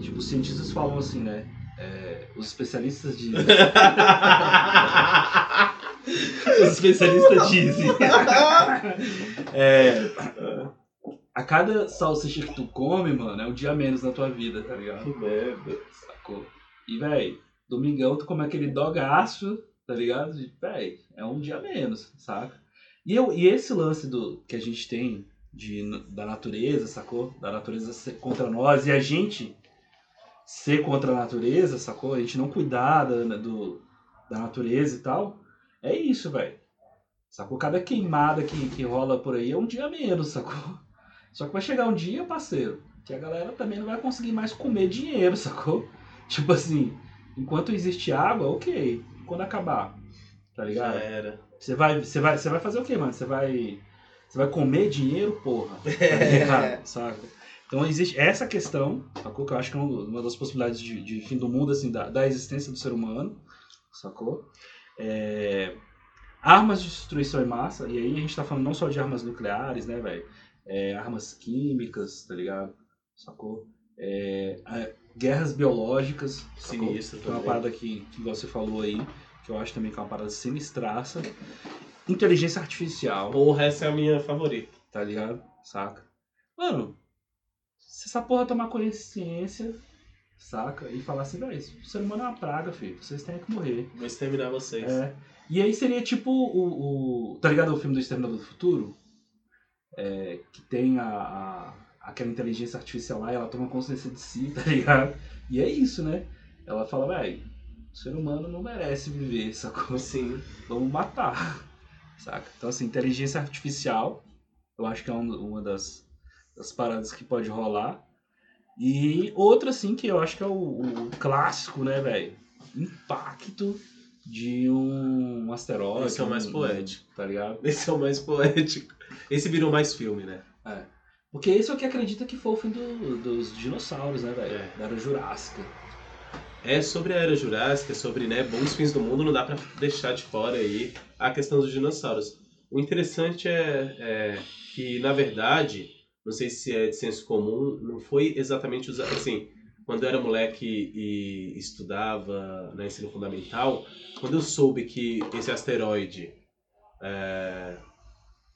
Tipo, os cientistas falam assim, né? É, os especialistas dizem. os especialistas dizem. É, a cada salsicha que tu come, mano, é um dia menos na tua vida, tá ligado? Que merda. Sacou? E, véi, domingão tu come aquele dogaço, tá ligado? E, véi, é um dia menos, saca? E, eu, e esse lance do que a gente tem de, da natureza, sacou? Da natureza ser contra nós e a gente ser contra a natureza, sacou? A gente não cuidar da, do, da natureza e tal. É isso, velho. Sacou? Cada queimada que, que rola por aí é um dia menos, sacou? Só que vai chegar um dia, parceiro, que a galera também não vai conseguir mais comer dinheiro, sacou? Tipo assim, enquanto existe água, ok. Quando acabar, tá Já ligado? era. Você vai, você vai, você vai fazer o quê, mano? Você vai, você vai comer dinheiro, porra? Tá? Saca? Então existe essa questão, sacou? Que eu acho que é uma das possibilidades de, de fim do mundo, assim, da, da existência do ser humano, sacou? É, armas de destruição em massa, e aí a gente tá falando não só de armas nucleares, né, velho? É, armas químicas, tá ligado? Sacou? É, a- guerras biológicas, sacou? Sinistro Que é uma parada que, que você falou aí, que eu acho também que é uma parada sinistraça. Inteligência artificial, Porra, essa é a minha favorita. tá ligado? Saca? Mano, se essa porra tomar consciência, saca? E falar assim, velho, o ser humano é uma praga, filho. Vocês têm que morrer. Vou exterminar vocês. É. E aí seria tipo o, o. Tá ligado o filme do Exterminador do Futuro? É, que tem a, a- aquela inteligência artificial lá, ela toma consciência de si, tá ligado? E é isso, né? Ela fala, velho, o ser humano não merece viver, sacou? Sim. Vamos matar. Saca? Então, assim, inteligência artificial, eu acho que é um- uma das, das paradas que pode rolar. E outra, assim, que eu acho que é o, o clássico, né, velho? Impacto de um asteroide. Esse é o mais um- poético. Tá ligado? Esse é o mais poético. Esse virou mais filme, né? Porque esse é o que acredita que foi o fim do- dos dinossauros, né, velho? É. Da era jurássica. É sobre a era jurássica, sobre né, bons fins do mundo, não dá pra deixar de fora aí a questão dos dinossauros. O interessante é, é que, na verdade, não sei se é de senso comum, não foi exatamente usado. Assim, quando eu era moleque e estudava na ensino fundamental, quando eu soube que esse asteroide é,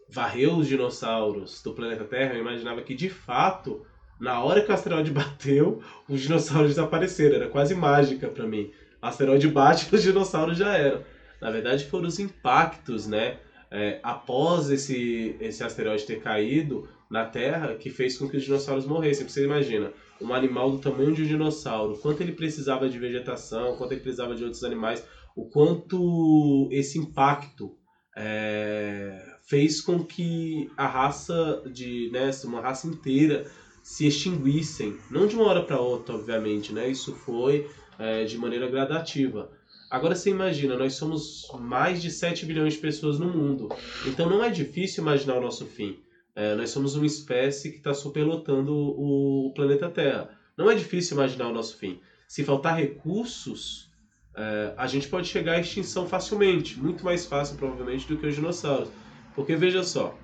varreu os dinossauros do planeta Terra, eu imaginava que, de fato, na hora que o asteroide bateu, os dinossauros desapareceram. Era quase mágica pra mim. O asteroide bate e os dinossauros já eram. Na verdade, foram os impactos, né? é, após esse, esse asteroide ter caído na Terra que fez com que os dinossauros morressem. Você imagina, um animal do tamanho de um dinossauro, quanto ele precisava de vegetação, quanto ele precisava de outros animais, o quanto esse impacto é, fez com que a raça de, né, uma raça inteira se extinguissem, não de uma hora para outra, obviamente, né? Isso foi é, de maneira gradativa. Agora você imagina, nós somos mais de 7 bilhões de pessoas no mundo, então não é difícil imaginar o nosso fim. É, nós somos uma espécie que está superlotando o, planeta Terra. Não é difícil imaginar o nosso fim. Se faltar recursos, é, a gente pode chegar à extinção facilmente, muito mais fácil provavelmente do que os dinossauros. Porque veja só,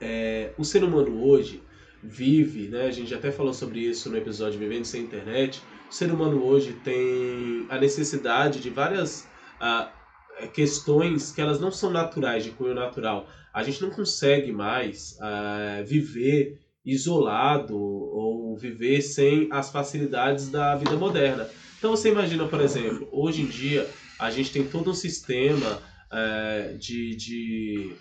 é, o ser humano hoje vive, né, a gente até falou sobre isso no episódio Vivendo Sem Internet, o ser humano hoje tem a necessidade de várias ah, questões que elas não são naturais, de cunho natural. A gente não consegue mais ah, viver isolado ou viver sem as facilidades da vida moderna. Então você imagina, por exemplo, hoje em dia a gente tem todo um sistema é, de, de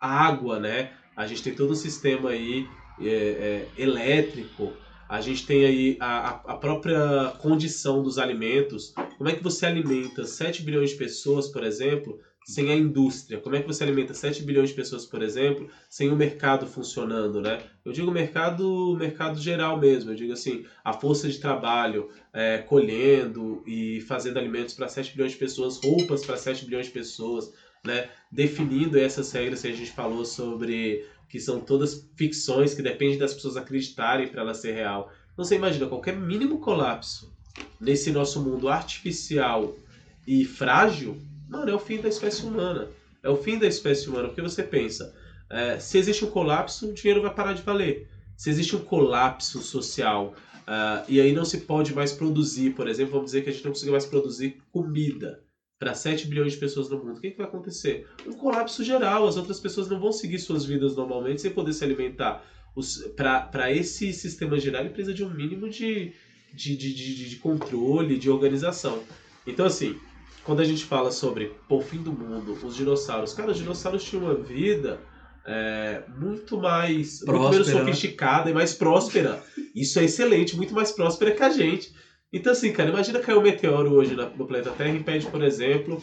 água, né? A gente tem todo um sistema aí é, é, elétrico, a gente tem aí a, a própria condição dos alimentos. Como é que você alimenta 7 bilhões de pessoas, por exemplo, sem a indústria? Como é que você alimenta 7 bilhões de pessoas, por exemplo, sem o mercado funcionando, né? Eu digo mercado, mercado geral mesmo. Eu digo assim, a força de trabalho é, colhendo e fazendo alimentos para 7 bilhões de pessoas, roupas para 7 bilhões de pessoas, né? Definindo essas regras que a gente falou sobre que são todas ficções que dependem das pessoas acreditarem para ela ser real. Então você imagina qualquer mínimo colapso nesse nosso mundo artificial e frágil, mano, é o fim da espécie humana. É o fim da espécie humana, porque você pensa, é, se existe um colapso, o dinheiro vai parar de valer. Se existe um colapso social uh, e aí não se pode mais produzir, por exemplo, vamos dizer que a gente não consegue mais produzir comida para 7 bilhões de pessoas no mundo, o que, que vai acontecer? Um colapso geral, as outras pessoas não vão seguir suas vidas normalmente sem poder se alimentar. Para esse sistema geral, ele precisa de um mínimo de, de, de, de, de controle, de organização. Então, assim, quando a gente fala sobre o fim do mundo, os dinossauros, cara, os dinossauros tinham uma vida é, muito mais próspera. muito menos né? sofisticada e mais próspera. Isso é excelente, muito mais próspera que a gente. Então, assim, cara, imagina cair um meteoro hoje no planeta Terra e impede, por exemplo,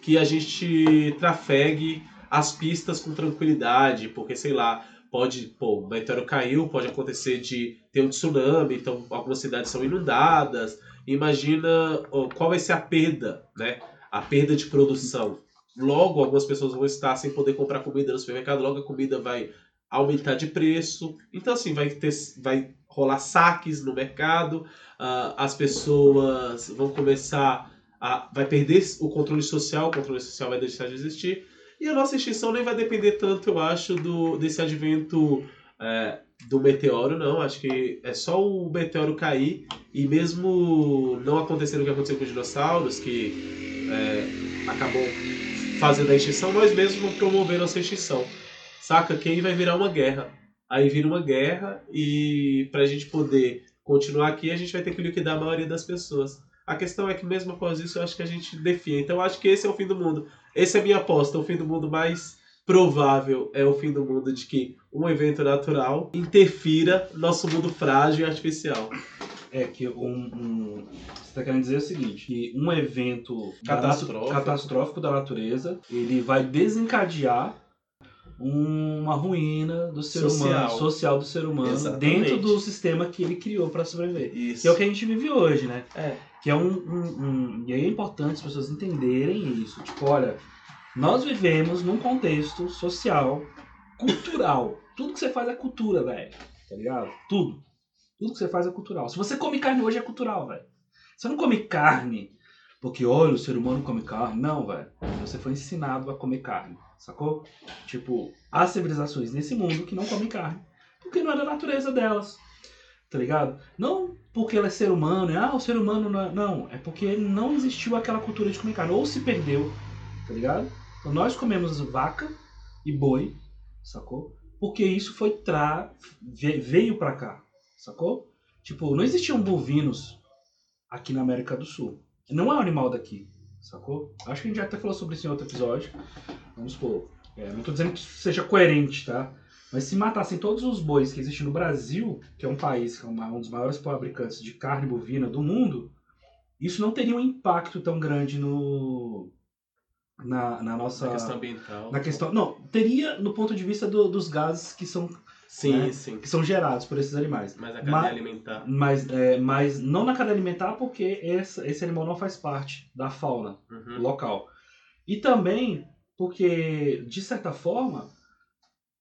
que a gente trafegue as pistas com tranquilidade, porque, sei lá, pode, pô, o meteoro caiu, pode acontecer de ter um tsunami, então algumas cidades são inundadas. Imagina qual vai ser a perda, né? A perda de produção. Logo, algumas pessoas vão estar sem poder comprar comida no supermercado, logo a comida vai aumentar de preço. Então, assim, vai, ter, vai rolar saques no mercado, uh, as pessoas vão começar a. vai perder o controle social, o controle social vai deixar de existir. E a nossa extinção nem vai depender tanto, eu acho, do, desse advento é, do meteoro, não. Acho que é só o meteoro cair e mesmo não acontecendo o que aconteceu com os dinossauros, que é, acabou fazendo a extinção, nós mesmos vamos promover nossa extinção. Saca? Que aí vai virar uma guerra. Aí vira uma guerra e pra gente poder continuar aqui, a gente vai ter que liquidar a maioria das pessoas. A questão é que mesmo após isso, eu acho que a gente define. Então eu acho que esse é o fim do mundo. Essa é a minha aposta. O fim do mundo mais provável é o fim do mundo de que um evento natural interfira no nosso mundo frágil e artificial. É que um, um, você está querendo dizer o seguinte, que um evento catastrófico. catastrófico da natureza, ele vai desencadear uma ruína do ser social. humano, social do ser humano, Exatamente. dentro do sistema que ele criou para sobreviver. Isso. Que é o que a gente vive hoje, né? É. Que é um, um, um, E é importante as pessoas entenderem isso. Tipo, olha, nós vivemos num contexto social, cultural. Tudo que você faz é cultura, velho. Tá ligado? Tudo. Tudo que você faz é cultural. Se você come carne hoje é cultural, velho. Você não come carne porque, olha, o ser humano come carne. Não, velho. Você foi ensinado a comer carne sacou? Tipo, há civilizações nesse mundo que não comem carne, porque não é da natureza delas, tá ligado? Não porque ela é ser humano, é, ah, o ser humano não é... Não, é porque não existiu aquela cultura de comer carne, ou se perdeu, tá ligado? Então nós comemos vaca e boi, sacou? Porque isso foi tra... veio pra cá, sacou? Tipo, não existiam bovinos aqui na América do Sul. Não é um animal daqui, sacou? Acho que a gente já até falou sobre isso em outro episódio. Vamos supor. É, não estou dizendo que seja coerente, tá? Mas se matassem todos os bois que existem no Brasil, que é um país que é um dos maiores fabricantes de carne bovina do mundo, isso não teria um impacto tão grande no na, na nossa na questão ambiental. Na questão, não, teria no ponto de vista do, dos gases que são sim, né, sim. que são gerados por esses animais. Mas a cadeia mas, alimentar. Mas, é, mas não na cadeia alimentar porque esse, esse animal não faz parte da fauna uhum. local. E também porque, de certa forma,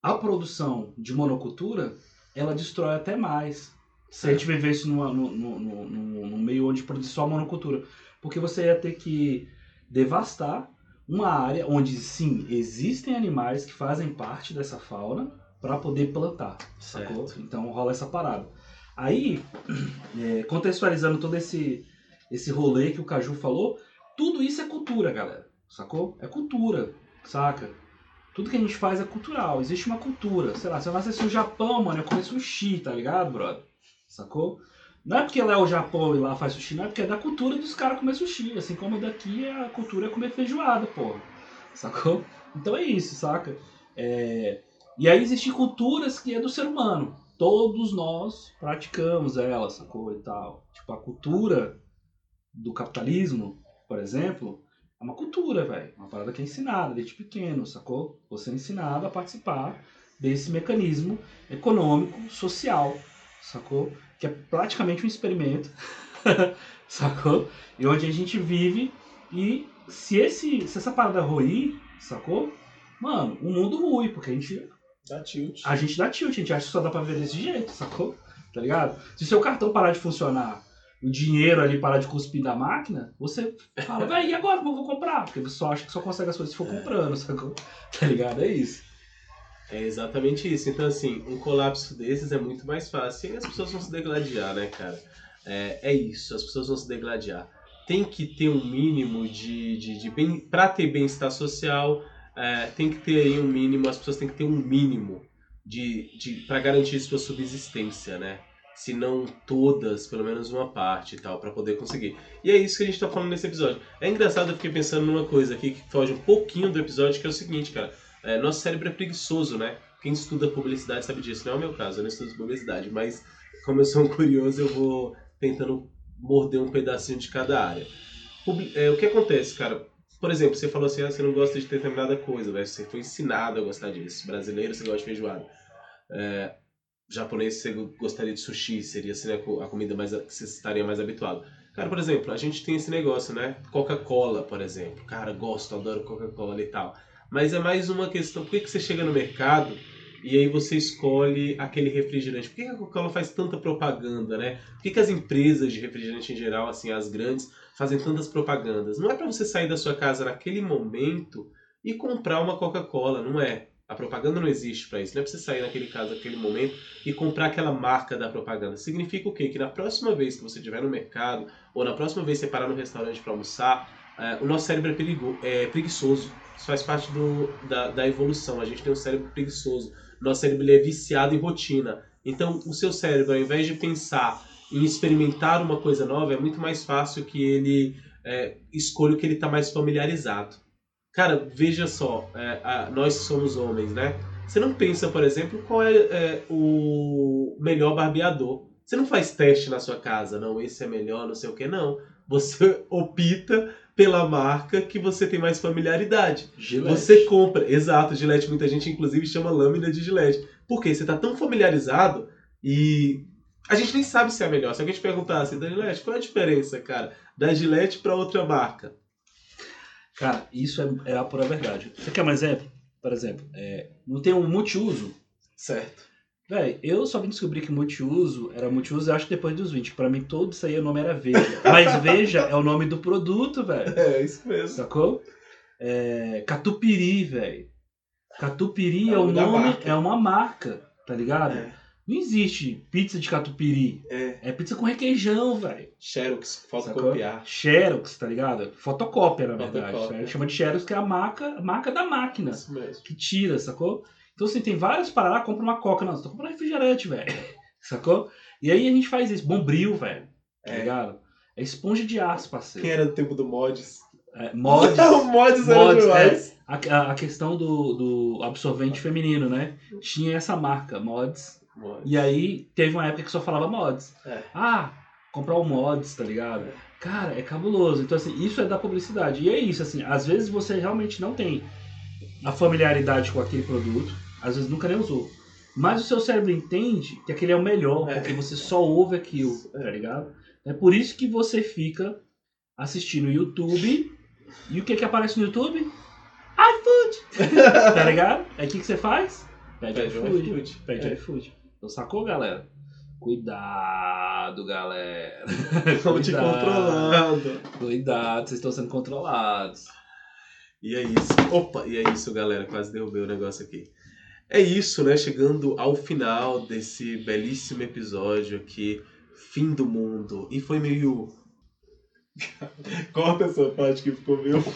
a produção de monocultura, ela destrói até mais. Se a gente viver isso numa, no, no, no, no meio onde produz só monocultura. Porque você ia ter que devastar uma área onde sim existem animais que fazem parte dessa fauna para poder plantar, sacou? Então rola essa parada. Aí, é, contextualizando todo esse esse rolê que o Caju falou, tudo isso é cultura, galera, sacou? É cultura, saca? Tudo que a gente faz é cultural, existe uma cultura. Sei lá, se eu nascesse no Japão, mano, eu comer sushi, tá ligado, brother? Sacou? Não é porque lá é o Japão e lá faz sushi, não é porque é da cultura dos caras comer sushi. Assim como daqui a cultura é comer feijoada, porra. Sacou? Então é isso, saca? É... E aí existem culturas que é do ser humano. Todos nós praticamos ela, sacou? E tal. Tipo, a cultura do capitalismo, por exemplo, é uma cultura, velho. Uma parada que é ensinada desde pequeno, sacou? Você é ensinado a participar desse mecanismo econômico, social, sacou? Que é praticamente um experimento, sacou? E onde a gente vive e se, esse, se essa parada ruir, sacou? Mano, o mundo rui, porque a gente. Dá tilt. A gente dá tilt, a gente acha que só dá pra ver desse jeito, sacou? Tá ligado? Se o seu cartão parar de funcionar, o dinheiro ali parar de cuspir da máquina, você fala, véi, e agora como eu vou comprar? Porque você só acha que só consegue as coisas se for comprando, sacou? Tá ligado? É isso. É exatamente isso. Então, assim, um colapso desses é muito mais fácil e as pessoas vão se degladiar, né, cara? É, é isso, as pessoas vão se degladiar. Tem que ter um mínimo de. de, de bem, pra ter bem-estar social, é, tem que ter aí um mínimo, as pessoas têm que ter um mínimo de, de para garantir sua subsistência, né? Se não todas, pelo menos uma parte e tal, para poder conseguir. E é isso que a gente tá falando nesse episódio. É engraçado, eu fiquei pensando numa coisa aqui que foge um pouquinho do episódio, que é o seguinte, cara. É, nosso cérebro é preguiçoso, né? Quem estuda publicidade sabe disso. Não é o meu caso, eu não estudo publicidade, mas como eu sou um curioso, eu vou tentando morder um pedacinho de cada área. É, o que acontece, cara? Por exemplo, você falou assim, ah, você não gosta de determinada coisa, né? você foi ensinado a gostar disso. Brasileiro, você gosta de feijoada. É, japonês, você gostaria de sushi, seria assim, a comida mais, que você estaria mais habituado. Cara, por exemplo, a gente tem esse negócio, né? Coca-Cola, por exemplo. Cara, gosto, adoro Coca-Cola e tal. Mas é mais uma questão, por que, que você chega no mercado e aí você escolhe aquele refrigerante? Por que a Coca-Cola faz tanta propaganda, né? Por que, que as empresas de refrigerante em geral, assim, as grandes, fazem tantas propagandas? Não é para você sair da sua casa naquele momento e comprar uma Coca-Cola, não é. A propaganda não existe para isso. Não é pra você sair naquele caso, naquele momento e comprar aquela marca da propaganda. Significa o quê? Que na próxima vez que você estiver no mercado ou na próxima vez que você parar no restaurante para almoçar, uh, o nosso cérebro é, perigo, é preguiçoso. Isso faz parte do, da, da evolução. A gente tem um cérebro preguiçoso. Nosso cérebro é viciado em rotina. Então, o seu cérebro, ao invés de pensar em experimentar uma coisa nova, é muito mais fácil que ele é, escolha o que ele está mais familiarizado. Cara, veja só, é, a, nós somos homens, né? Você não pensa, por exemplo, qual é, é, o melhor barbeador. Você não faz teste na sua casa, não, esse é melhor, não sei o que, não. Você opta pela marca que você tem mais familiaridade. Gillette. Você compra, exato, Gillette, muita gente inclusive chama lâmina de Gillette. Por quê? Você está tão familiarizado e a gente nem sabe se é melhor. Se alguém te perguntasse, da Gillette, qual é a diferença, cara, da Gillette para outra marca? Cara, isso é, é, a pura verdade. Você quer um exemplo? Por exemplo, é, não tem um multiuso. Certo. Véi, eu só vim descobrir que multiuso era multiuso, acho que depois dos 20. Pra mim, todo isso aí o nome era Veja. Mas Veja é o nome do produto, velho. É, isso mesmo. Sacou? É, Catupiry, velho. Catupiry é, é o nome, é uma marca, tá ligado? É. Não existe pizza de catupiry. É. É pizza com requeijão, velho. Xerox, fotocopiar. Xerox, tá ligado? Fotocópia, na verdade. Fotocópia. Chama de Xerox, que é a marca, a marca da máquina. Isso mesmo. Que tira, sacou? Então, assim, tem vários paradas, compra uma coca. Não, você tá comprando refrigerante, velho. Sacou? E aí a gente faz isso. Bombril, velho. Tá é. ligado? É esponja de aço, parceiro. Quem era do tempo do mods? É, mods. o mods, mods era demais. É, a, a, questão do, do absorvente feminino, né? Tinha essa marca, mods Mods. E aí teve uma época que só falava mods. É. Ah, comprar o mods, tá ligado? Cara, é cabuloso. Então, assim, isso é da publicidade. E é isso, assim, às vezes você realmente não tem a familiaridade com aquele produto, às vezes nunca nem usou. Mas o seu cérebro entende que aquele é o melhor, é. porque você só ouve aquilo, tá ligado? É por isso que você fica assistindo o YouTube. E o que que aparece no YouTube? iFood! tá ligado? Aí o que, que você faz? Pede, Pede iFood. iFood. Pede É. iFood. Então sacou, galera? Cuidado, galera. Estão te controlando. Cuidado, vocês estão sendo controlados. E é isso. Opa, e é isso, galera. Quase derrubei o negócio aqui. É isso, né? Chegando ao final desse belíssimo episódio aqui. Fim do mundo. E foi meio. Corta essa parte que ficou meio.